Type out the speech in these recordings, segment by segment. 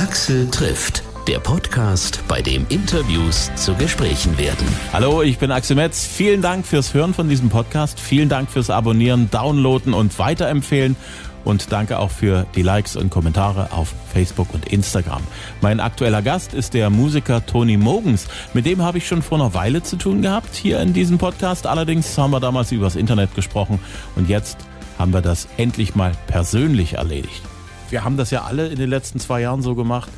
Axel trifft. Der Podcast, bei dem Interviews zu Gesprächen werden. Hallo, ich bin Axel Metz. Vielen Dank fürs Hören von diesem Podcast. Vielen Dank fürs Abonnieren, Downloaden und Weiterempfehlen. Und danke auch für die Likes und Kommentare auf Facebook und Instagram. Mein aktueller Gast ist der Musiker Tony Mogens. Mit dem habe ich schon vor einer Weile zu tun gehabt hier in diesem Podcast. Allerdings haben wir damals übers Internet gesprochen und jetzt haben wir das endlich mal persönlich erledigt. Wir haben das ja alle in den letzten zwei Jahren so gemacht.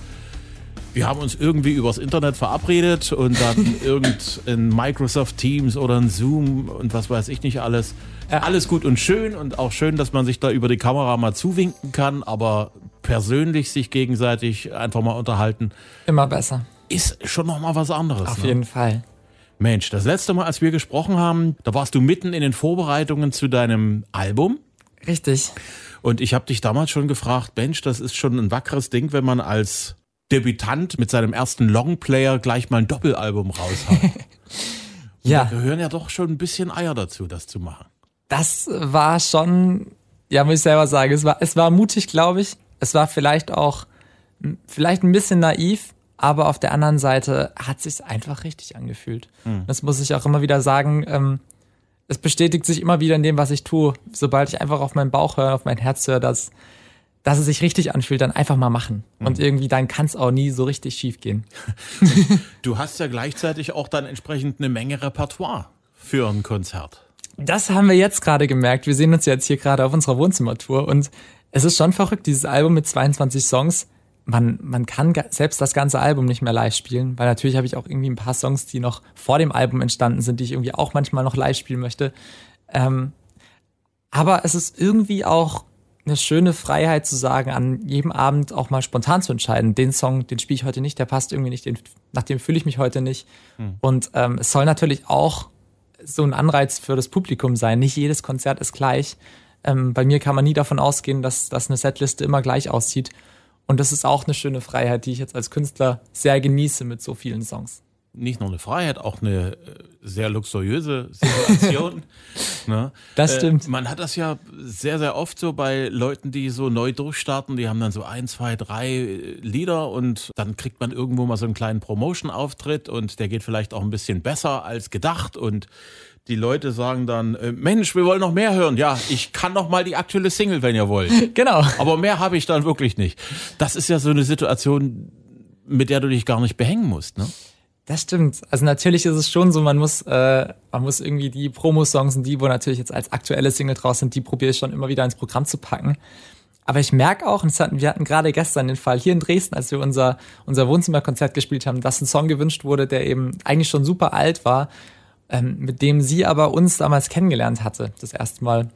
Wir haben uns irgendwie übers Internet verabredet und dann irgendein Microsoft Teams oder ein Zoom und was weiß ich nicht alles. Alles gut und schön und auch schön, dass man sich da über die Kamera mal zuwinken kann, aber persönlich sich gegenseitig einfach mal unterhalten. Immer besser. Ist schon noch mal was anderes. Auf ne? jeden Fall. Mensch, das letzte Mal, als wir gesprochen haben, da warst du mitten in den Vorbereitungen zu deinem Album. Richtig. Und ich habe dich damals schon gefragt, Mensch, das ist schon ein wackeres Ding, wenn man als Debütant mit seinem ersten Longplayer gleich mal ein Doppelalbum raushaut. Ja. Da gehören ja doch schon ein bisschen Eier dazu, das zu machen. Das war schon, ja, muss ich selber sagen, es war, es war mutig, glaube ich. Es war vielleicht auch, vielleicht ein bisschen naiv, aber auf der anderen Seite hat sich einfach richtig angefühlt. Hm. Das muss ich auch immer wieder sagen. Ähm, es bestätigt sich immer wieder in dem, was ich tue. Sobald ich einfach auf meinen Bauch höre, auf mein Herz höre, dass, dass es sich richtig anfühlt, dann einfach mal machen. Und irgendwie dann kann es auch nie so richtig schief gehen. Du hast ja gleichzeitig auch dann entsprechend eine Menge Repertoire für ein Konzert. Das haben wir jetzt gerade gemerkt. Wir sehen uns jetzt hier gerade auf unserer Wohnzimmertour und es ist schon verrückt, dieses Album mit 22 Songs. Man, man kann selbst das ganze Album nicht mehr live spielen, weil natürlich habe ich auch irgendwie ein paar Songs, die noch vor dem Album entstanden sind, die ich irgendwie auch manchmal noch live spielen möchte. Ähm, aber es ist irgendwie auch eine schöne Freiheit zu sagen, an jedem Abend auch mal spontan zu entscheiden. Den Song, den spiele ich heute nicht, der passt irgendwie nicht, den, nach dem fühle ich mich heute nicht. Und ähm, es soll natürlich auch so ein Anreiz für das Publikum sein. Nicht jedes Konzert ist gleich. Ähm, bei mir kann man nie davon ausgehen, dass, dass eine Setliste immer gleich aussieht. Und das ist auch eine schöne Freiheit, die ich jetzt als Künstler sehr genieße mit so vielen Songs. Nicht nur eine Freiheit, auch eine äh, sehr luxuriöse Situation. ne? Das stimmt. Äh, man hat das ja sehr, sehr oft so bei Leuten, die so neu durchstarten. Die haben dann so ein, zwei, drei äh, Lieder und dann kriegt man irgendwo mal so einen kleinen Promotion-Auftritt und der geht vielleicht auch ein bisschen besser als gedacht und die Leute sagen dann, äh, Mensch, wir wollen noch mehr hören. Ja, ich kann noch mal die aktuelle Single, wenn ihr wollt. Genau. Aber mehr habe ich dann wirklich nicht. Das ist ja so eine Situation, mit der du dich gar nicht behängen musst, ne? Das stimmt. Also natürlich ist es schon so, man muss, äh, man muss irgendwie die Promo-Songs und die, wo natürlich jetzt als aktuelle Single draus sind, die probiere ich schon immer wieder ins Programm zu packen. Aber ich merke auch, und hatten, wir hatten gerade gestern den Fall hier in Dresden, als wir unser, unser Wohnzimmerkonzert gespielt haben, dass ein Song gewünscht wurde, der eben eigentlich schon super alt war, ähm, mit dem sie aber uns damals kennengelernt hatte, das erste Mal.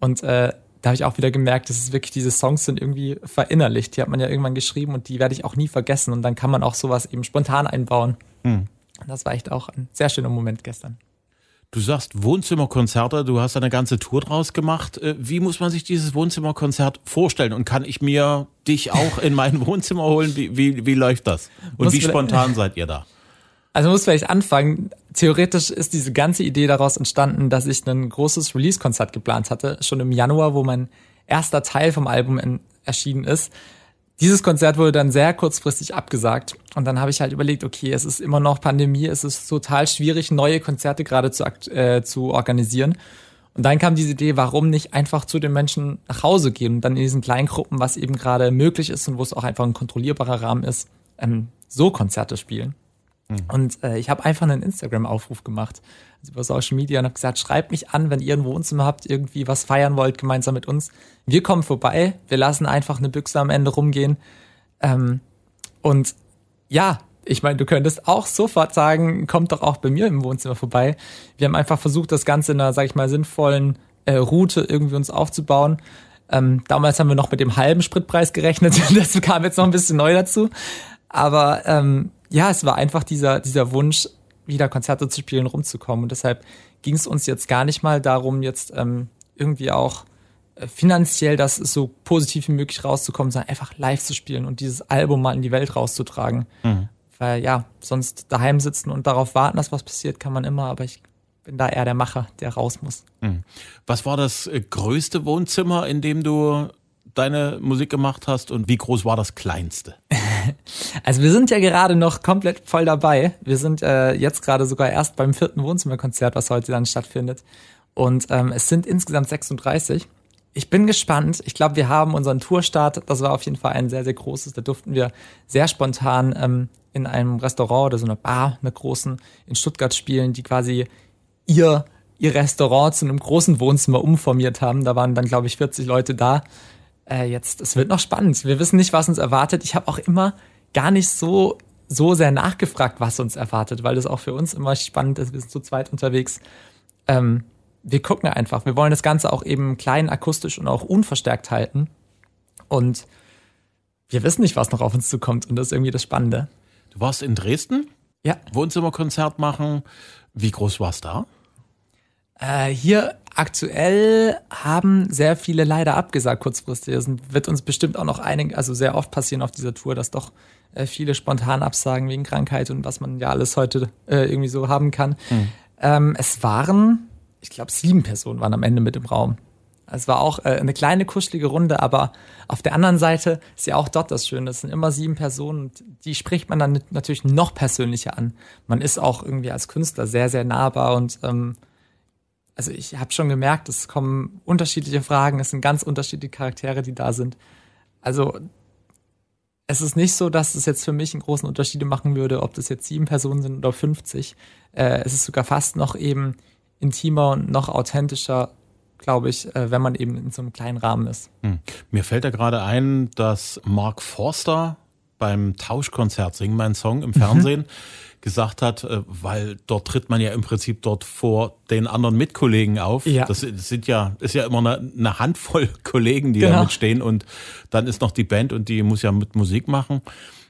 Und äh, da habe ich auch wieder gemerkt, dass es wirklich diese Songs sind irgendwie verinnerlicht. Die hat man ja irgendwann geschrieben und die werde ich auch nie vergessen. Und dann kann man auch sowas eben spontan einbauen. Das war echt auch ein sehr schöner Moment gestern. Du sagst Wohnzimmerkonzerte, du hast eine ganze Tour draus gemacht. Äh, Wie muss man sich dieses Wohnzimmerkonzert vorstellen? Und kann ich mir dich auch in mein Wohnzimmer holen? Wie, wie, wie läuft das? Und Muss wie spontan seid ihr da? Also muss vielleicht anfangen. Theoretisch ist diese ganze Idee daraus entstanden, dass ich ein großes Release-Konzert geplant hatte, schon im Januar, wo mein erster Teil vom Album erschienen ist. Dieses Konzert wurde dann sehr kurzfristig abgesagt. Und dann habe ich halt überlegt, okay, es ist immer noch Pandemie, es ist total schwierig, neue Konzerte gerade zu, äh, zu organisieren. Und dann kam diese Idee, warum nicht einfach zu den Menschen nach Hause gehen und dann in diesen kleinen Gruppen, was eben gerade möglich ist und wo es auch einfach ein kontrollierbarer Rahmen ist, ähm, so Konzerte spielen. Und äh, ich habe einfach einen Instagram-Aufruf gemacht, also über Social Media und habe gesagt, schreibt mich an, wenn ihr ein Wohnzimmer habt, irgendwie was feiern wollt, gemeinsam mit uns. Wir kommen vorbei, wir lassen einfach eine Büchse am Ende rumgehen. Ähm, und ja, ich meine, du könntest auch sofort sagen, kommt doch auch bei mir im Wohnzimmer vorbei. Wir haben einfach versucht, das Ganze in einer, sag ich mal, sinnvollen äh, Route irgendwie uns aufzubauen. Ähm, damals haben wir noch mit dem halben Spritpreis gerechnet. Das kam jetzt noch ein bisschen neu dazu. Aber ähm, ja, es war einfach dieser, dieser Wunsch, wieder Konzerte zu spielen, rumzukommen. Und deshalb ging es uns jetzt gar nicht mal darum, jetzt ähm, irgendwie auch äh, finanziell das so positiv wie möglich rauszukommen, sondern einfach live zu spielen und dieses Album mal in die Welt rauszutragen. Weil ja, sonst daheim sitzen und darauf warten, dass was passiert, kann man immer, aber ich bin da eher der Macher, der raus muss. Was war das äh, größte Wohnzimmer, in dem du deine Musik gemacht hast und wie groß war das kleinste? Also wir sind ja gerade noch komplett voll dabei. Wir sind äh, jetzt gerade sogar erst beim vierten Wohnzimmerkonzert, was heute dann stattfindet. Und ähm, es sind insgesamt 36. Ich bin gespannt. Ich glaube, wir haben unseren Tourstart, das war auf jeden Fall ein sehr, sehr großes. Da durften wir sehr spontan ähm, in einem Restaurant oder so einer Bar, einer großen, in Stuttgart spielen, die quasi ihr, ihr Restaurant zu einem großen Wohnzimmer umformiert haben. Da waren dann, glaube ich, 40 Leute da. Äh, jetzt, es wird noch spannend. Wir wissen nicht, was uns erwartet. Ich habe auch immer gar nicht so, so sehr nachgefragt, was uns erwartet, weil das auch für uns immer spannend ist. Wir sind zu zweit unterwegs. Ähm, wir gucken einfach. Wir wollen das Ganze auch eben klein, akustisch und auch unverstärkt halten. Und wir wissen nicht, was noch auf uns zukommt. Und das ist irgendwie das Spannende. Du warst in Dresden? Ja. Wohnzimmerkonzert machen. Wie groß war's da? Äh, hier aktuell haben sehr viele leider abgesagt kurzfristig. Es wird uns bestimmt auch noch einig, also sehr oft passieren auf dieser Tour, dass doch äh, viele spontan absagen wegen Krankheit und was man ja alles heute äh, irgendwie so haben kann. Mhm. Ähm, es waren ich glaube, sieben Personen waren am Ende mit im Raum. Es war auch äh, eine kleine kuschelige Runde, aber auf der anderen Seite ist ja auch dort das Schöne. Es sind immer sieben Personen und die spricht man dann natürlich noch persönlicher an. Man ist auch irgendwie als Künstler sehr, sehr nahbar und ähm, also ich habe schon gemerkt, es kommen unterschiedliche Fragen, es sind ganz unterschiedliche Charaktere, die da sind. Also es ist nicht so, dass es jetzt für mich einen großen Unterschied machen würde, ob das jetzt sieben Personen sind oder 50. Äh, es ist sogar fast noch eben intimer und noch authentischer, glaube ich, äh, wenn man eben in so einem kleinen Rahmen ist. Hm. Mir fällt da gerade ein, dass Mark Forster beim Tauschkonzert Sing mein Song im Fernsehen mhm. gesagt hat, äh, weil dort tritt man ja im Prinzip dort vor den anderen Mitkollegen auf. Ja. Das sind ja, ist ja immer eine, eine Handvoll Kollegen, die genau. da mitstehen und dann ist noch die Band und die muss ja mit Musik machen.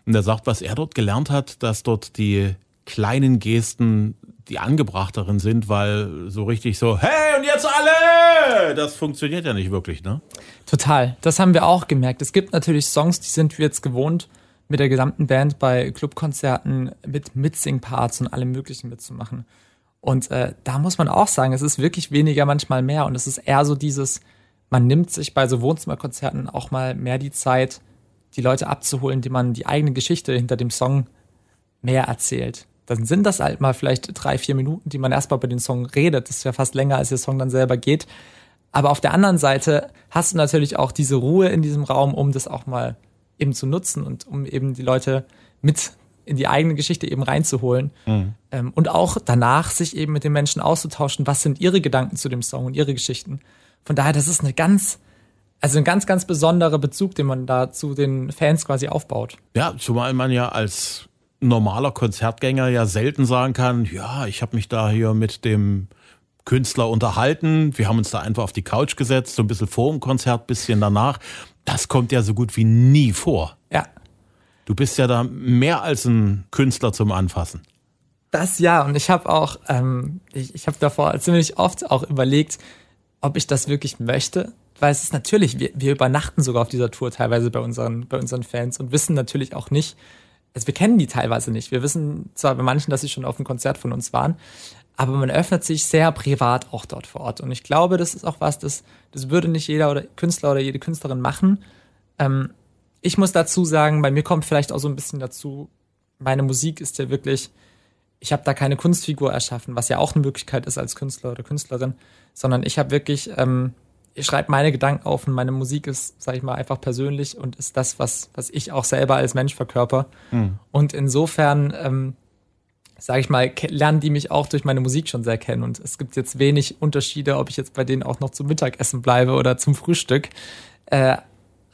Und er sagt, was er dort gelernt hat, dass dort die kleinen Gesten die angebrachteren sind, weil so richtig so, hey und jetzt alle, das funktioniert ja nicht wirklich, ne? Total, das haben wir auch gemerkt. Es gibt natürlich Songs, die sind wir jetzt gewohnt, mit der gesamten Band bei Clubkonzerten mit Mitsing-Parts und allem Möglichen mitzumachen. Und äh, da muss man auch sagen, es ist wirklich weniger manchmal mehr und es ist eher so dieses, man nimmt sich bei so Wohnzimmerkonzerten auch mal mehr die Zeit, die Leute abzuholen, die man die eigene Geschichte hinter dem Song mehr erzählt dann sind das halt mal vielleicht drei, vier Minuten, die man erstmal bei den Song redet. Das ist ja fast länger, als der Song dann selber geht. Aber auf der anderen Seite hast du natürlich auch diese Ruhe in diesem Raum, um das auch mal eben zu nutzen und um eben die Leute mit in die eigene Geschichte eben reinzuholen. Mhm. Ähm, und auch danach sich eben mit den Menschen auszutauschen, was sind ihre Gedanken zu dem Song und ihre Geschichten. Von daher, das ist eine ganz, also ein ganz, ganz besonderer Bezug, den man da zu den Fans quasi aufbaut. Ja, zumal man ja als normaler Konzertgänger ja selten sagen kann, ja, ich habe mich da hier mit dem Künstler unterhalten, wir haben uns da einfach auf die Couch gesetzt, so ein bisschen vor dem Konzert, bisschen danach. Das kommt ja so gut wie nie vor. Ja. Du bist ja da mehr als ein Künstler zum Anfassen. Das ja, und ich habe auch, ähm, ich, ich habe davor ziemlich oft auch überlegt, ob ich das wirklich möchte. Weil es ist natürlich, wir, wir übernachten sogar auf dieser Tour teilweise bei unseren, bei unseren Fans und wissen natürlich auch nicht, also wir kennen die teilweise nicht. Wir wissen zwar bei manchen, dass sie schon auf einem Konzert von uns waren, aber man öffnet sich sehr privat auch dort vor Ort. Und ich glaube, das ist auch was, das, das würde nicht jeder oder Künstler oder jede Künstlerin machen. Ähm, ich muss dazu sagen, bei mir kommt vielleicht auch so ein bisschen dazu, meine Musik ist ja wirklich, ich habe da keine Kunstfigur erschaffen, was ja auch eine Möglichkeit ist als Künstler oder Künstlerin, sondern ich habe wirklich ähm, ich schreibe meine Gedanken auf und meine Musik ist, sag ich mal, einfach persönlich und ist das, was, was ich auch selber als Mensch verkörper. Mhm. Und insofern, ähm, sage ich mal, lernen die mich auch durch meine Musik schon sehr kennen. Und es gibt jetzt wenig Unterschiede, ob ich jetzt bei denen auch noch zum Mittagessen bleibe oder zum Frühstück. Äh,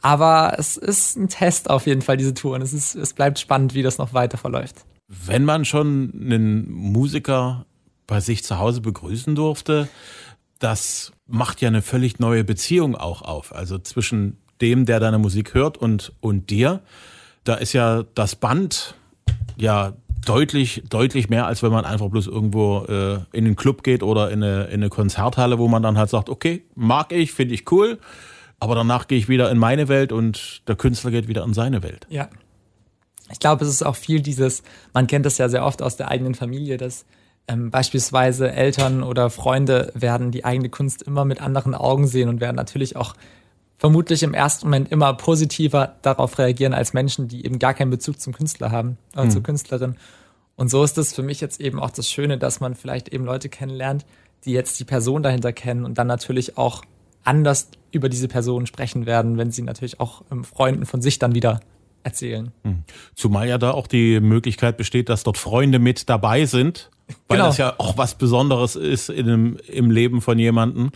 aber es ist ein Test auf jeden Fall, diese Tour. Und es, ist, es bleibt spannend, wie das noch weiter verläuft. Wenn man schon einen Musiker bei sich zu Hause begrüßen durfte, das macht ja eine völlig neue Beziehung auch auf. Also zwischen dem, der deine Musik hört und, und dir. Da ist ja das Band ja deutlich, deutlich mehr, als wenn man einfach bloß irgendwo äh, in den Club geht oder in eine, in eine Konzerthalle, wo man dann halt sagt, okay, mag ich, finde ich cool, aber danach gehe ich wieder in meine Welt und der Künstler geht wieder in seine Welt. Ja. Ich glaube, es ist auch viel dieses, man kennt das ja sehr oft aus der eigenen Familie, dass ähm, beispielsweise Eltern oder Freunde werden die eigene Kunst immer mit anderen Augen sehen und werden natürlich auch vermutlich im ersten Moment immer positiver darauf reagieren als Menschen, die eben gar keinen Bezug zum Künstler haben oder mhm. zur Künstlerin. Und so ist es für mich jetzt eben auch das Schöne, dass man vielleicht eben Leute kennenlernt, die jetzt die Person dahinter kennen und dann natürlich auch anders über diese Person sprechen werden, wenn sie natürlich auch ähm, Freunden von sich dann wieder erzählen. Hm. Zumal ja da auch die Möglichkeit besteht, dass dort Freunde mit dabei sind, weil genau. das ja auch was Besonderes ist in einem, im Leben von jemandem.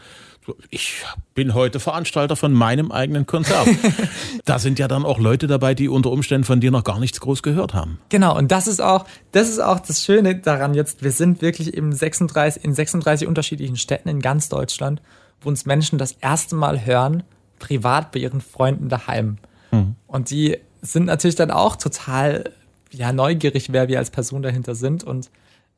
Ich bin heute Veranstalter von meinem eigenen Konzert. da sind ja dann auch Leute dabei, die unter Umständen von dir noch gar nichts groß gehört haben. Genau, und das ist auch, das ist auch das Schöne daran jetzt. Wir sind wirklich im 36, in 36 unterschiedlichen Städten in ganz Deutschland, wo uns Menschen das erste Mal hören, privat bei ihren Freunden daheim. Mhm. Und die sind natürlich dann auch total ja, neugierig, wer wir als Person dahinter sind. Und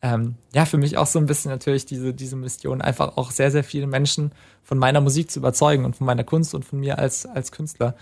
ähm, ja, für mich auch so ein bisschen natürlich diese, diese Mission, einfach auch sehr, sehr viele Menschen von meiner Musik zu überzeugen und von meiner Kunst und von mir als, als Künstler.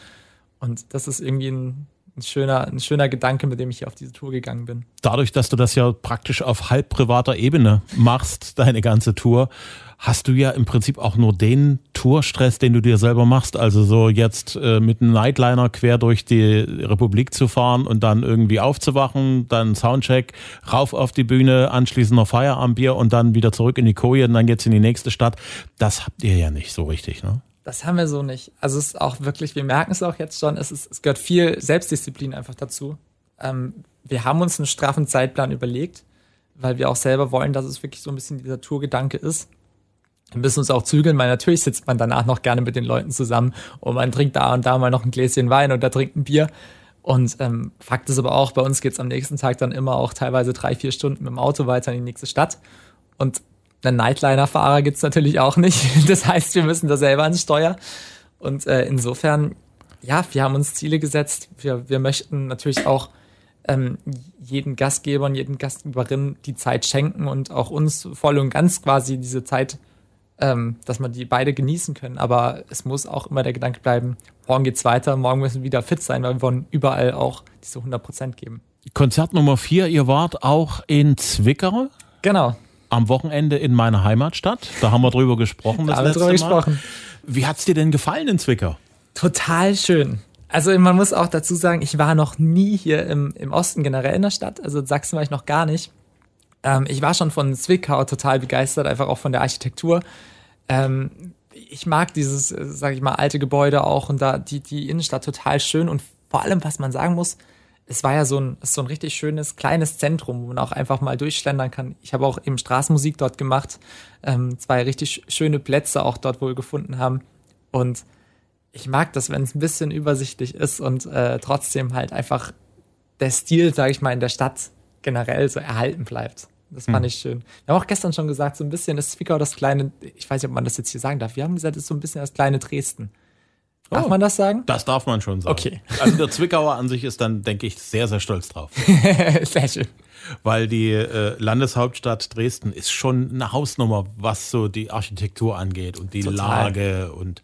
Und das ist irgendwie ein, ein schöner, ein schöner Gedanke, mit dem ich hier auf diese Tour gegangen bin. Dadurch, dass du das ja praktisch auf halb privater Ebene machst, deine ganze Tour, hast du ja im Prinzip auch nur den Tourstress, den du dir selber machst. Also so jetzt äh, mit einem Nightliner quer durch die Republik zu fahren und dann irgendwie aufzuwachen, dann Soundcheck, rauf auf die Bühne, anschließend noch Feierabendbier und dann wieder zurück in die Koje und dann geht's in die nächste Stadt. Das habt ihr ja nicht so richtig, ne? Das haben wir so nicht. Also es ist auch wirklich, wir merken es auch jetzt schon, es, ist, es gehört viel Selbstdisziplin einfach dazu. Ähm, wir haben uns einen straffen Zeitplan überlegt, weil wir auch selber wollen, dass es wirklich so ein bisschen dieser Tourgedanke ist wir müssen uns auch zügeln, weil natürlich sitzt man danach noch gerne mit den Leuten zusammen und man trinkt da und da mal noch ein Gläschen Wein oder trinkt ein Bier. Und ähm, Fakt ist aber auch, bei uns geht's am nächsten Tag dann immer auch teilweise drei, vier Stunden mit dem Auto weiter in die nächste Stadt. Und einen Nightliner-Fahrer gibt's natürlich auch nicht. Das heißt, wir müssen da selber ans Steuer. Und äh, insofern, ja, wir haben uns Ziele gesetzt. Wir, wir möchten natürlich auch ähm, jeden Gastgeber und jeden Gastgeberin die Zeit schenken und auch uns voll und ganz quasi diese Zeit ähm, dass man die beide genießen können. Aber es muss auch immer der Gedanke bleiben, morgen geht's weiter, morgen müssen wir wieder fit sein, weil wir wollen überall auch diese 100 Prozent geben. Konzert Nummer vier, ihr wart auch in Zwickau? Genau. Am Wochenende in meiner Heimatstadt. Da haben wir drüber gesprochen. Das da haben wir drüber gesprochen. Wie hat's dir denn gefallen in Zwickau? Total schön. Also man muss auch dazu sagen, ich war noch nie hier im, im Osten generell in der Stadt. Also in Sachsen war ich noch gar nicht. Ähm, ich war schon von Zwickau total begeistert, einfach auch von der Architektur. Ähm, ich mag dieses, äh, sage ich mal, alte Gebäude auch und da die, die Innenstadt total schön und vor allem, was man sagen muss, es war ja so ein, so ein richtig schönes kleines Zentrum, wo man auch einfach mal durchschlendern kann. Ich habe auch eben Straßenmusik dort gemacht, ähm, zwei richtig schöne Plätze auch dort wohl gefunden haben und ich mag das, wenn es ein bisschen übersichtlich ist und äh, trotzdem halt einfach der Stil, sage ich mal, in der Stadt generell so erhalten bleibt. Das fand hm. ich schön. Wir haben auch gestern schon gesagt, so ein bisschen ist Zwickau das kleine, ich weiß nicht, ob man das jetzt hier sagen darf. Wir haben gesagt, es ist so ein bisschen das kleine Dresden. Darf oh, man das sagen? Das darf man schon sagen. Okay. Also der Zwickauer an sich ist dann, denke ich, sehr, sehr stolz drauf. sehr schön. Weil die äh, Landeshauptstadt Dresden ist schon eine Hausnummer, was so die Architektur angeht und die Total. Lage und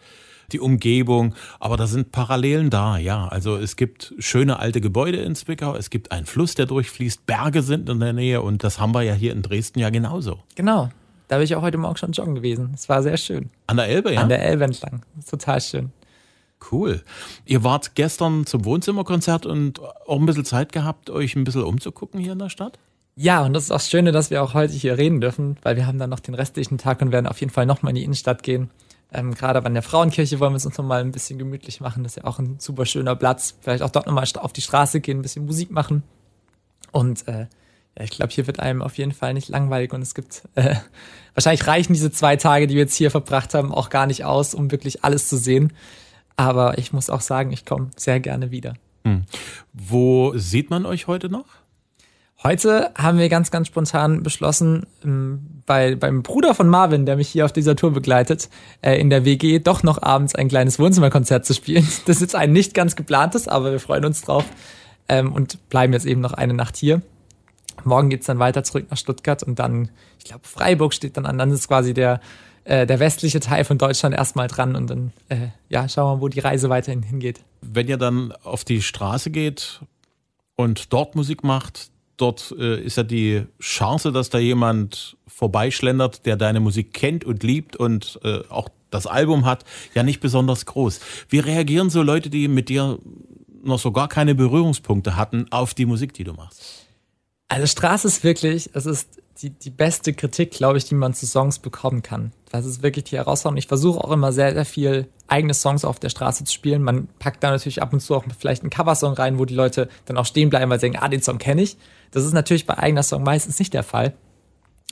die Umgebung. Aber da sind Parallelen da, ja. Also es gibt schöne alte Gebäude in Zwickau, es gibt einen Fluss, der durchfließt, Berge sind in der Nähe und das haben wir ja hier in Dresden ja genauso. Genau. Da bin ich auch heute Morgen schon joggen gewesen. Es war sehr schön. An der Elbe, ja? An der Elbe entlang. Total schön. Cool. Ihr wart gestern zum Wohnzimmerkonzert und auch ein bisschen Zeit gehabt, euch ein bisschen umzugucken hier in der Stadt? Ja, und das ist auch das Schöne, dass wir auch heute hier reden dürfen, weil wir haben dann noch den restlichen Tag und werden auf jeden Fall nochmal in die Innenstadt gehen. Ähm, Gerade an der Frauenkirche wollen wir es uns nochmal ein bisschen gemütlich machen. Das ist ja auch ein super schöner Platz. Vielleicht auch dort nochmal auf die Straße gehen, ein bisschen Musik machen. Und äh, ja, ich glaube, hier wird einem auf jeden Fall nicht langweilig und es gibt äh, wahrscheinlich reichen diese zwei Tage, die wir jetzt hier verbracht haben, auch gar nicht aus, um wirklich alles zu sehen. Aber ich muss auch sagen, ich komme sehr gerne wieder. Hm. Wo sieht man euch heute noch? Heute haben wir ganz, ganz spontan beschlossen, ähm, bei, beim Bruder von Marvin, der mich hier auf dieser Tour begleitet, äh, in der WG doch noch abends ein kleines Wohnzimmerkonzert zu spielen. Das ist jetzt ein nicht ganz geplantes, aber wir freuen uns drauf ähm, und bleiben jetzt eben noch eine Nacht hier. Morgen geht's dann weiter zurück nach Stuttgart und dann, ich glaube, Freiburg steht dann an. Dann ist quasi der, äh, der westliche Teil von Deutschland erstmal dran und dann äh, ja, schauen wir mal, wo die Reise weiterhin hingeht. Wenn ihr dann auf die Straße geht und dort Musik macht, dort äh, ist ja die Chance, dass da jemand vorbeischlendert, der deine Musik kennt und liebt und äh, auch das Album hat, ja nicht besonders groß. Wie reagieren so Leute, die mit dir noch so gar keine Berührungspunkte hatten, auf die Musik, die du machst? Also Straße ist wirklich, es ist die, die beste Kritik, glaube ich, die man zu Songs bekommen kann. Das ist wirklich die Herausforderung. Ich versuche auch immer sehr, sehr viel eigene Songs auf der Straße zu spielen. Man packt da natürlich ab und zu auch vielleicht einen Coversong rein, wo die Leute dann auch stehen bleiben, weil sie denken, ah, den Song kenne ich. Das ist natürlich bei eigener Song meistens nicht der Fall.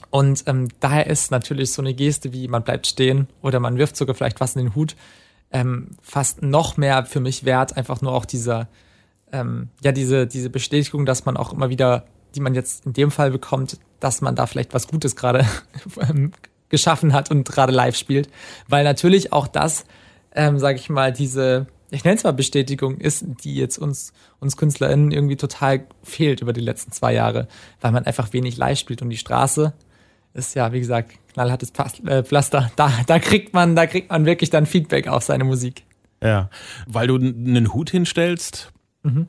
Und ähm, daher ist natürlich so eine Geste wie man bleibt stehen oder man wirft sogar vielleicht was in den Hut ähm, fast noch mehr für mich wert. Einfach nur auch dieser, ähm, ja, diese, diese Bestätigung, dass man auch immer wieder, die man jetzt in dem Fall bekommt, dass man da vielleicht was Gutes gerade geschaffen hat und gerade live spielt. Weil natürlich auch das, ähm, sage ich mal, diese, ich nenne es mal Bestätigung ist, die jetzt uns, uns KünstlerInnen irgendwie total fehlt über die letzten zwei Jahre, weil man einfach wenig live spielt und die Straße ist ja, wie gesagt, knallhartes äh, Pflaster. Da, da kriegt man, da kriegt man wirklich dann Feedback auf seine Musik. Ja, weil du einen Hut hinstellst mhm.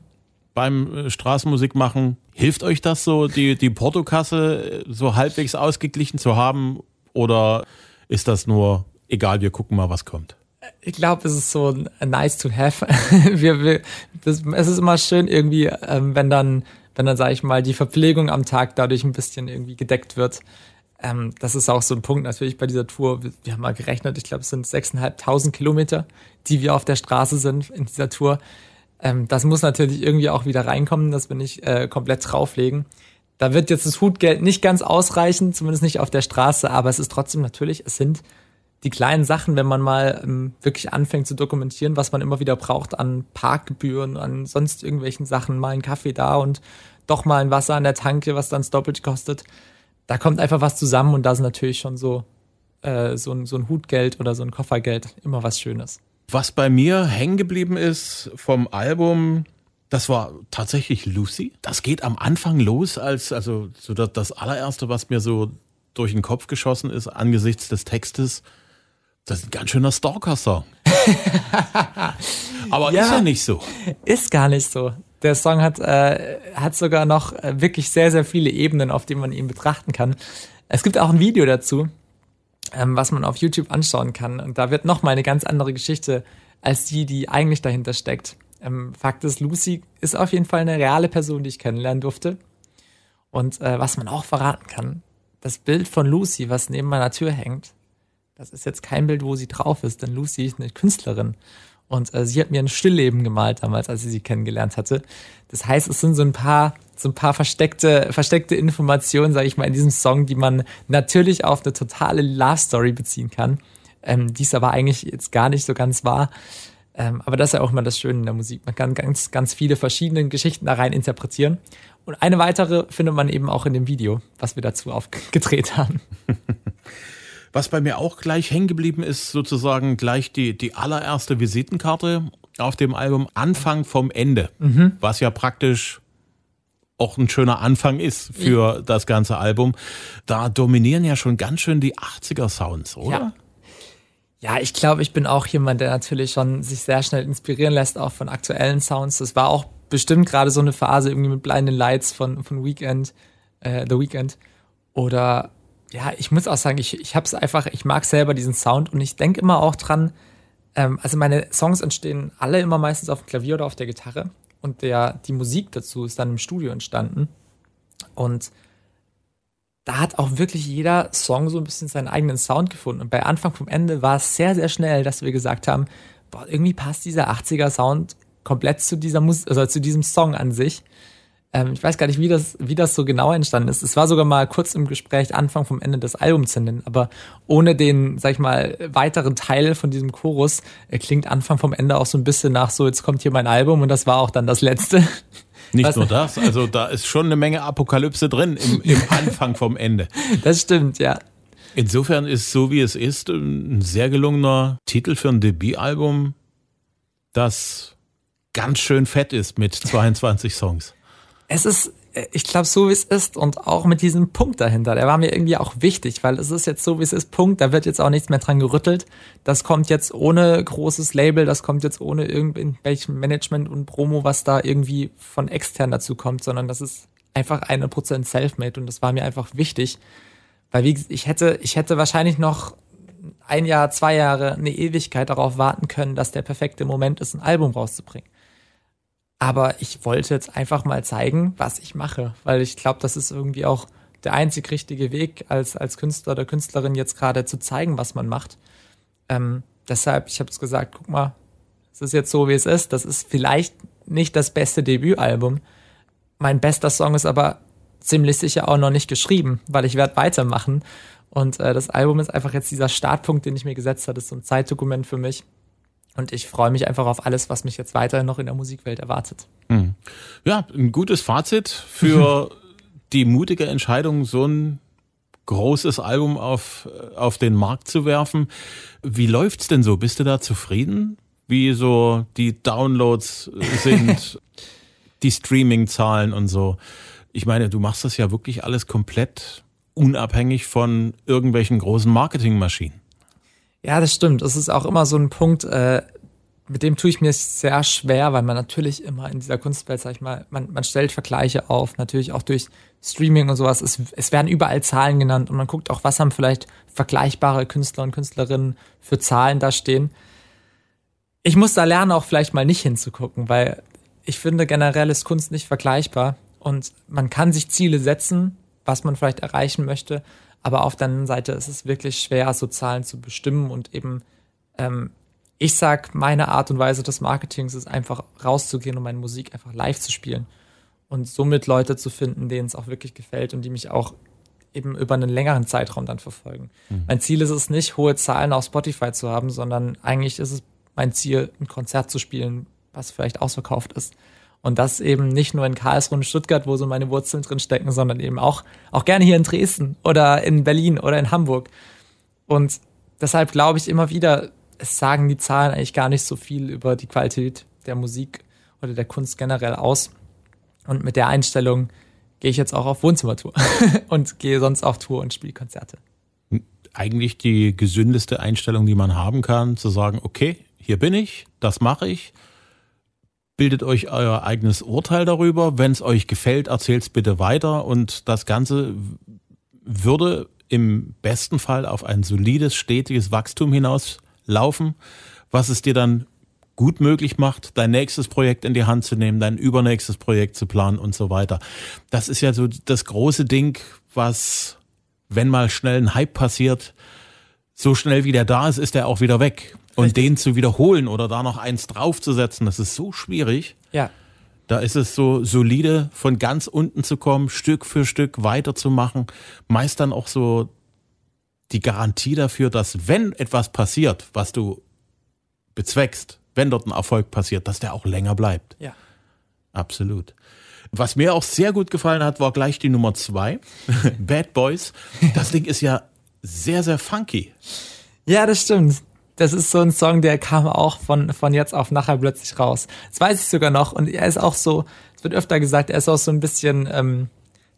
beim äh, Straßenmusik machen. Hilft euch das so, die, die Portokasse äh, so halbwegs ausgeglichen zu haben? Oder ist das nur, egal, wir gucken mal, was kommt? Ich glaube, es ist so nice to have. wir, wir, das, es ist immer schön irgendwie, ähm, wenn dann, wenn dann, sage ich mal, die Verpflegung am Tag dadurch ein bisschen irgendwie gedeckt wird. Ähm, das ist auch so ein Punkt natürlich bei dieser Tour. Wir, wir haben mal gerechnet, ich glaube, es sind 6.500 Kilometer, die wir auf der Straße sind in dieser Tour. Ähm, das muss natürlich irgendwie auch wieder reinkommen, dass wir nicht äh, komplett drauflegen. Da wird jetzt das Hutgeld nicht ganz ausreichen, zumindest nicht auf der Straße, aber es ist trotzdem natürlich, es sind die kleinen Sachen, wenn man mal ähm, wirklich anfängt zu dokumentieren, was man immer wieder braucht an Parkgebühren, an sonst irgendwelchen Sachen, mal einen Kaffee da und doch mal ein Wasser an der Tanke, was dann das Doppelte kostet da kommt einfach was zusammen und da ist natürlich schon so, äh, so, ein, so ein Hutgeld oder so ein Koffergeld immer was Schönes. Was bei mir hängen geblieben ist vom Album, das war tatsächlich Lucy. Das geht am Anfang los als, also so das, das allererste, was mir so durch den Kopf geschossen ist angesichts des Textes. Das ist ein ganz schöner Stalker-Song. Aber ja, ist ja nicht so. Ist gar nicht so der Song hat, äh, hat sogar noch äh, wirklich sehr, sehr viele Ebenen, auf denen man ihn betrachten kann. Es gibt auch ein Video dazu, ähm, was man auf YouTube anschauen kann. Und da wird nochmal eine ganz andere Geschichte als die, die eigentlich dahinter steckt. Ähm, Fakt ist, Lucy ist auf jeden Fall eine reale Person, die ich kennenlernen durfte. Und äh, was man auch verraten kann, das Bild von Lucy, was neben meiner Tür hängt, das ist jetzt kein Bild, wo sie drauf ist, denn Lucy ist eine Künstlerin. Und äh, sie hat mir ein Stillleben gemalt damals, als ich sie kennengelernt hatte. Das heißt, es sind so ein paar so ein paar versteckte versteckte Informationen, sage ich mal, in diesem Song, die man natürlich auf eine totale Love Story beziehen kann. Ähm, die ist aber eigentlich jetzt gar nicht so ganz wahr. Ähm, aber das ist ja auch immer das Schöne in der Musik. Man kann ganz, ganz viele verschiedene Geschichten da rein interpretieren. Und eine weitere findet man eben auch in dem Video, was wir dazu aufgedreht haben. Was bei mir auch gleich hängen geblieben ist, sozusagen gleich die, die allererste Visitenkarte auf dem Album Anfang vom Ende, mhm. was ja praktisch auch ein schöner Anfang ist für das ganze Album. Da dominieren ja schon ganz schön die 80er Sounds, oder? Ja. Ja, ich glaube, ich bin auch jemand, der natürlich schon sich sehr schnell inspirieren lässt, auch von aktuellen Sounds. Das war auch bestimmt gerade so eine Phase irgendwie mit Blinding Lights von, von Weekend, äh, The Weekend. Oder ja, ich muss auch sagen, ich, ich habe es einfach, ich mag selber diesen Sound und ich denke immer auch dran, ähm, also meine Songs entstehen alle immer meistens auf dem Klavier oder auf der Gitarre und der, die Musik dazu ist dann im Studio entstanden. Und da hat auch wirklich jeder Song so ein bisschen seinen eigenen Sound gefunden. Und bei Anfang vom Ende war es sehr, sehr schnell, dass wir gesagt haben, boah, irgendwie passt dieser 80er Sound komplett zu dieser Musik, also zu diesem Song an sich ähm, ich weiß gar nicht, wie das, wie das so genau entstanden ist. Es war sogar mal kurz im Gespräch, Anfang vom Ende des Albums zu nennen, aber ohne den, sag ich mal, weiteren Teil von diesem Chorus äh, klingt Anfang vom Ende auch so ein bisschen nach so, jetzt kommt hier mein Album und das war auch dann das letzte. Nicht Was? nur das, also da ist schon eine Menge Apokalypse drin im, im Anfang vom Ende. Das stimmt, ja. Insofern ist so wie es ist ein sehr gelungener Titel für ein Debütalbum, das ganz schön fett ist mit 22 Songs es ist, äh, ich glaube, so wie es ist und auch mit diesem Punkt dahinter, der war mir irgendwie auch wichtig, weil es ist jetzt so, wie es ist, Punkt, da wird jetzt auch nichts mehr dran gerüttelt. Das kommt jetzt ohne großes Label, das kommt jetzt ohne irgendwelchen Management und Promo, was da irgendwie von extern dazu kommt, sondern das ist einfach eine Prozent Selfmade und das war mir einfach wichtig, weil wie ich hätte, ich hätte wahrscheinlich noch ein Jahr, zwei Jahre, eine Ewigkeit darauf warten können, dass der perfekte Moment ist, ein Album rauszubringen. Aber ich wollte jetzt einfach mal zeigen, was ich mache, weil ich glaube, das ist irgendwie auch der einzig richtige Weg, als, als Künstler oder Künstlerin jetzt gerade zu zeigen, was man macht. Ähm, deshalb, ich habe es gesagt, guck mal, es ist jetzt so, wie es ist. Das ist vielleicht nicht das beste Debütalbum. Mein bester Song ist aber ziemlich sicher auch noch nicht geschrieben, weil ich werde weitermachen. Und äh, das Album ist einfach jetzt dieser Startpunkt, den ich mir gesetzt. Das ist so ein Zeitdokument für mich. Und ich freue mich einfach auf alles, was mich jetzt weiterhin noch in der Musikwelt erwartet. Mhm. Ja, ein gutes Fazit für die mutige Entscheidung, so ein großes Album auf, auf den Markt zu werfen. Wie läuft's denn so? Bist du da zufrieden? Wie so die Downloads sind, die Streaming-Zahlen und so. Ich meine, du machst das ja wirklich alles komplett unabhängig von irgendwelchen großen Marketingmaschinen. Ja, das stimmt. Es ist auch immer so ein Punkt, äh, mit dem tue ich mir sehr schwer, weil man natürlich immer in dieser Kunstwelt, sag ich mal, man, man stellt Vergleiche auf, natürlich auch durch Streaming und sowas. Es, es werden überall Zahlen genannt und man guckt auch, was haben vielleicht vergleichbare Künstler und Künstlerinnen für Zahlen da stehen. Ich muss da lernen, auch vielleicht mal nicht hinzugucken, weil ich finde, generell ist Kunst nicht vergleichbar und man kann sich Ziele setzen, was man vielleicht erreichen möchte, aber auf der anderen Seite ist es wirklich schwer, so Zahlen zu bestimmen und eben ähm, ich sag, meine Art und Weise des Marketings ist einfach rauszugehen und meine Musik einfach live zu spielen und somit Leute zu finden, denen es auch wirklich gefällt und die mich auch eben über einen längeren Zeitraum dann verfolgen. Mhm. Mein Ziel ist es nicht, hohe Zahlen auf Spotify zu haben, sondern eigentlich ist es mein Ziel, ein Konzert zu spielen, was vielleicht ausverkauft ist. Und das eben nicht nur in Karlsruhe und Stuttgart, wo so meine Wurzeln drin stecken, sondern eben auch, auch gerne hier in Dresden oder in Berlin oder in Hamburg. Und deshalb glaube ich immer wieder, es sagen die Zahlen eigentlich gar nicht so viel über die Qualität der Musik oder der Kunst generell aus. Und mit der Einstellung gehe ich jetzt auch auf Wohnzimmertour und gehe sonst auf Tour und spiele Konzerte. Eigentlich die gesündeste Einstellung, die man haben kann, zu sagen, okay, hier bin ich, das mache ich. Bildet euch euer eigenes Urteil darüber. Wenn es euch gefällt, erzählt es bitte weiter. Und das Ganze würde im besten Fall auf ein solides, stetiges Wachstum hinaus laufen, was es dir dann gut möglich macht, dein nächstes Projekt in die Hand zu nehmen, dein übernächstes Projekt zu planen und so weiter. Das ist ja so das große Ding, was, wenn mal schnell ein Hype passiert, so schnell wie der da ist, ist er auch wieder weg. Und Richtig. den zu wiederholen oder da noch eins draufzusetzen, das ist so schwierig. Ja. Da ist es so solide, von ganz unten zu kommen, Stück für Stück weiterzumachen, meist dann auch so die Garantie dafür, dass wenn etwas passiert, was du bezweckst, wenn dort ein Erfolg passiert, dass der auch länger bleibt. Ja. Absolut. Was mir auch sehr gut gefallen hat, war gleich die Nummer zwei, Bad Boys. Das Ding ist ja sehr, sehr funky. Ja, das stimmt. Das ist so ein Song, der kam auch von, von jetzt auf nachher plötzlich raus. Das weiß ich sogar noch. Und er ist auch so, es wird öfter gesagt, er ist auch so ein bisschen ähm,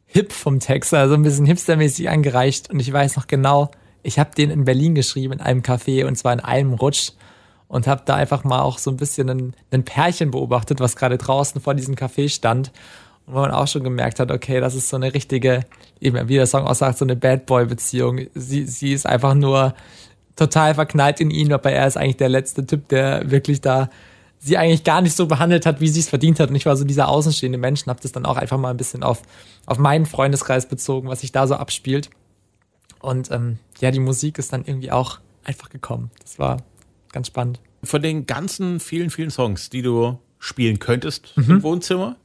hip vom Text, also ein bisschen hipstermäßig angereicht. Und ich weiß noch genau, ich habe den in Berlin geschrieben, in einem Café, und zwar in einem Rutsch. Und habe da einfach mal auch so ein bisschen ein, ein Pärchen beobachtet, was gerade draußen vor diesem Café stand. Wo man auch schon gemerkt hat, okay, das ist so eine richtige, eben wie der Song auch sagt, so eine Bad Boy-Beziehung. Sie, sie ist einfach nur total verknallt in ihn, aber er ist eigentlich der letzte Typ, der wirklich da sie eigentlich gar nicht so behandelt hat, wie sie es verdient hat. Und ich war so dieser außenstehende Mensch und habe das dann auch einfach mal ein bisschen auf, auf meinen Freundeskreis bezogen, was sich da so abspielt. Und ähm, ja, die Musik ist dann irgendwie auch einfach gekommen. Das war ganz spannend. Von den ganzen vielen, vielen Songs, die du spielen könntest mhm. im Wohnzimmer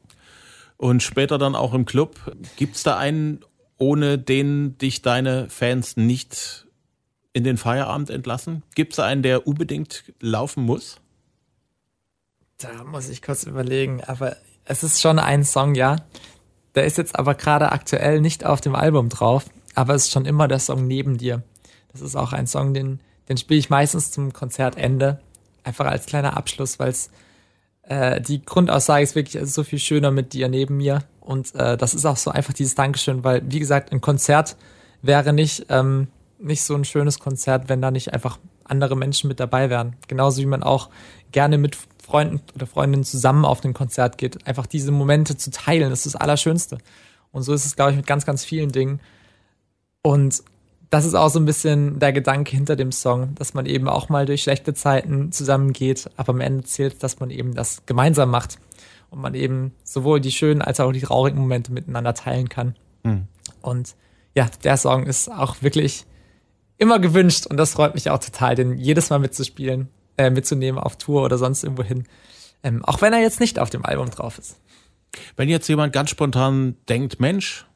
und später dann auch im Club, gibt es da einen, ohne den dich deine Fans nicht in den Feierabend entlassen? Gibt es einen, der unbedingt laufen muss? Da muss ich kurz überlegen, aber es ist schon ein Song, ja. Der ist jetzt aber gerade aktuell nicht auf dem Album drauf, aber es ist schon immer der Song neben dir. Das ist auch ein Song, den, den spiele ich meistens zum Konzertende, einfach als kleiner Abschluss, weil es äh, die Grundaussage ist wirklich ist so viel schöner mit dir neben mir und äh, das ist auch so einfach dieses Dankeschön, weil wie gesagt, ein Konzert wäre nicht ähm, nicht so ein schönes Konzert, wenn da nicht einfach andere Menschen mit dabei wären. Genauso wie man auch gerne mit Freunden oder Freundinnen zusammen auf ein Konzert geht. Einfach diese Momente zu teilen, das ist das Allerschönste. Und so ist es, glaube ich, mit ganz, ganz vielen Dingen. Und das ist auch so ein bisschen der Gedanke hinter dem Song, dass man eben auch mal durch schlechte Zeiten zusammengeht, aber am Ende zählt, dass man eben das gemeinsam macht und man eben sowohl die schönen als auch die traurigen Momente miteinander teilen kann. Mhm. Und ja, der Song ist auch wirklich immer gewünscht und das freut mich auch total, den jedes Mal mitzuspielen, äh, mitzunehmen auf Tour oder sonst irgendwo hin. Ähm, auch wenn er jetzt nicht auf dem Album drauf ist. Wenn jetzt jemand ganz spontan denkt, Mensch,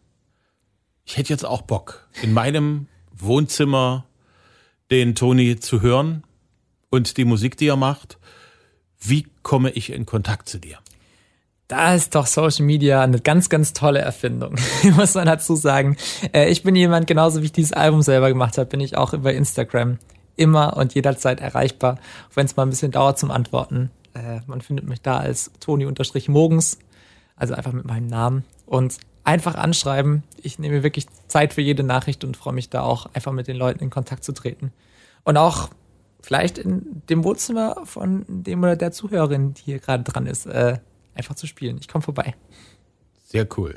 ich hätte jetzt auch Bock, in meinem Wohnzimmer den Toni zu hören und die Musik, die er macht. Wie komme ich in Kontakt zu dir? Da ist doch Social Media eine ganz, ganz tolle Erfindung, muss man dazu sagen. Äh, ich bin jemand, genauso wie ich dieses Album selber gemacht habe, bin ich auch über Instagram immer und jederzeit erreichbar, auch wenn es mal ein bisschen dauert zum Antworten. Äh, man findet mich da als Toni-Mogens, also einfach mit meinem Namen. Und einfach anschreiben. Ich nehme wirklich Zeit für jede Nachricht und freue mich da auch einfach mit den Leuten in Kontakt zu treten. Und auch vielleicht in dem Wohnzimmer von dem oder der Zuhörerin, die hier gerade dran ist, äh, einfach zu spielen. Ich komme vorbei. Sehr cool.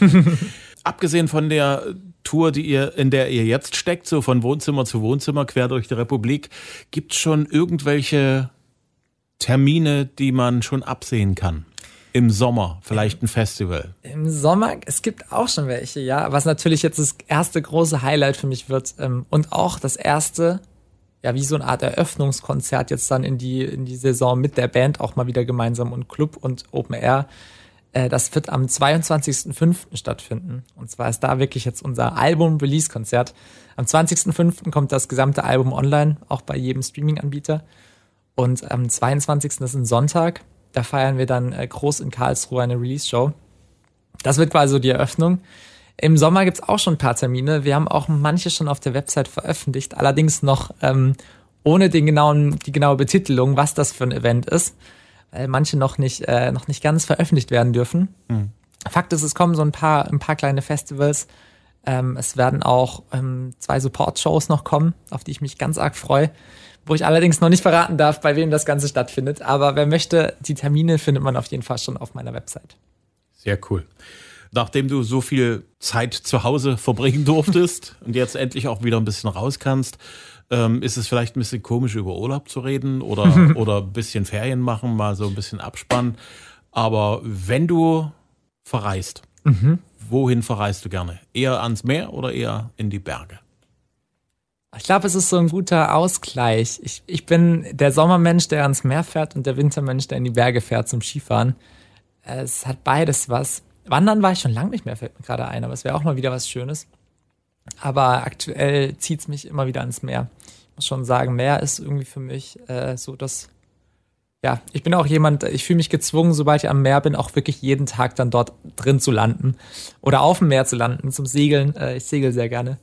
Abgesehen von der Tour, die ihr, in der ihr jetzt steckt, so von Wohnzimmer zu Wohnzimmer quer durch die Republik, gibt es schon irgendwelche Termine, die man schon absehen kann? Im Sommer vielleicht ein Festival. Im Sommer, es gibt auch schon welche, ja. Was natürlich jetzt das erste große Highlight für mich wird ähm, und auch das erste, ja, wie so eine Art Eröffnungskonzert jetzt dann in die, in die Saison mit der Band auch mal wieder gemeinsam und Club und Open Air. Äh, das wird am 22.05. stattfinden. Und zwar ist da wirklich jetzt unser Album-Release-Konzert. Am 20.05. kommt das gesamte Album online, auch bei jedem Streaming-Anbieter. Und am 22. ist ein Sonntag da feiern wir dann äh, groß in Karlsruhe eine Release-Show. Das wird quasi so die Eröffnung. Im Sommer gibt's auch schon ein paar Termine. Wir haben auch manche schon auf der Website veröffentlicht, allerdings noch ähm, ohne den genauen, die genaue Betitelung, was das für ein Event ist, weil manche noch nicht, äh, noch nicht ganz veröffentlicht werden dürfen. Mhm. Fakt ist, es kommen so ein paar, ein paar kleine Festivals. Ähm, es werden auch ähm, zwei Support-Shows noch kommen, auf die ich mich ganz arg freue wo ich allerdings noch nicht verraten darf, bei wem das Ganze stattfindet. Aber wer möchte, die Termine findet man auf jeden Fall schon auf meiner Website. Sehr cool. Nachdem du so viel Zeit zu Hause verbringen durftest und jetzt endlich auch wieder ein bisschen raus kannst, ähm, ist es vielleicht ein bisschen komisch, über Urlaub zu reden oder, oder ein bisschen Ferien machen, mal so ein bisschen abspannen. Aber wenn du verreist, mhm. Wohin verreist du gerne? Eher ans Meer oder eher in die Berge? Ich glaube, es ist so ein guter Ausgleich. Ich, ich bin der Sommermensch, der ans Meer fährt und der Wintermensch, der in die Berge fährt zum Skifahren. Es hat beides was. Wandern war ich schon lange nicht mehr, fällt mir gerade ein, aber es wäre auch mal wieder was Schönes. Aber aktuell zieht es mich immer wieder ans Meer. Ich muss schon sagen, Meer ist irgendwie für mich äh, so das. Ja, ich bin auch jemand, ich fühle mich gezwungen, sobald ich am Meer bin, auch wirklich jeden Tag dann dort drin zu landen. Oder auf dem Meer zu landen, zum Segeln. Äh, ich segel sehr gerne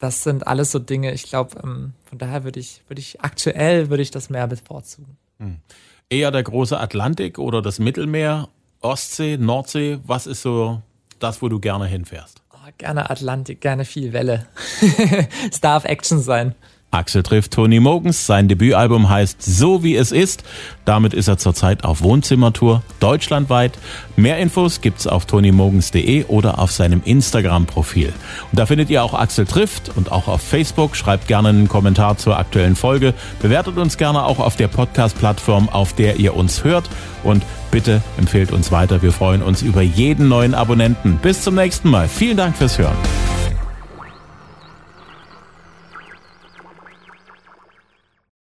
das sind alles so Dinge, ich glaube, ähm, von daher würde ich, würde ich aktuell würde ich das Meer bevorzugen. Hm. Eher der große Atlantik oder das Mittelmeer, Ostsee, Nordsee, was ist so das, wo du gerne hinfährst? Oh, gerne Atlantik, gerne viel Welle. es darf Action sein. Axel trifft Tony Mogens. Sein Debütalbum heißt So wie es ist. Damit ist er zurzeit auf Wohnzimmertour deutschlandweit. Mehr Infos gibt's auf tonymogens.de oder auf seinem Instagram-Profil. Und da findet ihr auch Axel trifft und auch auf Facebook. Schreibt gerne einen Kommentar zur aktuellen Folge. Bewertet uns gerne auch auf der Podcast-Plattform, auf der ihr uns hört. Und bitte empfehlt uns weiter. Wir freuen uns über jeden neuen Abonnenten. Bis zum nächsten Mal. Vielen Dank fürs Hören.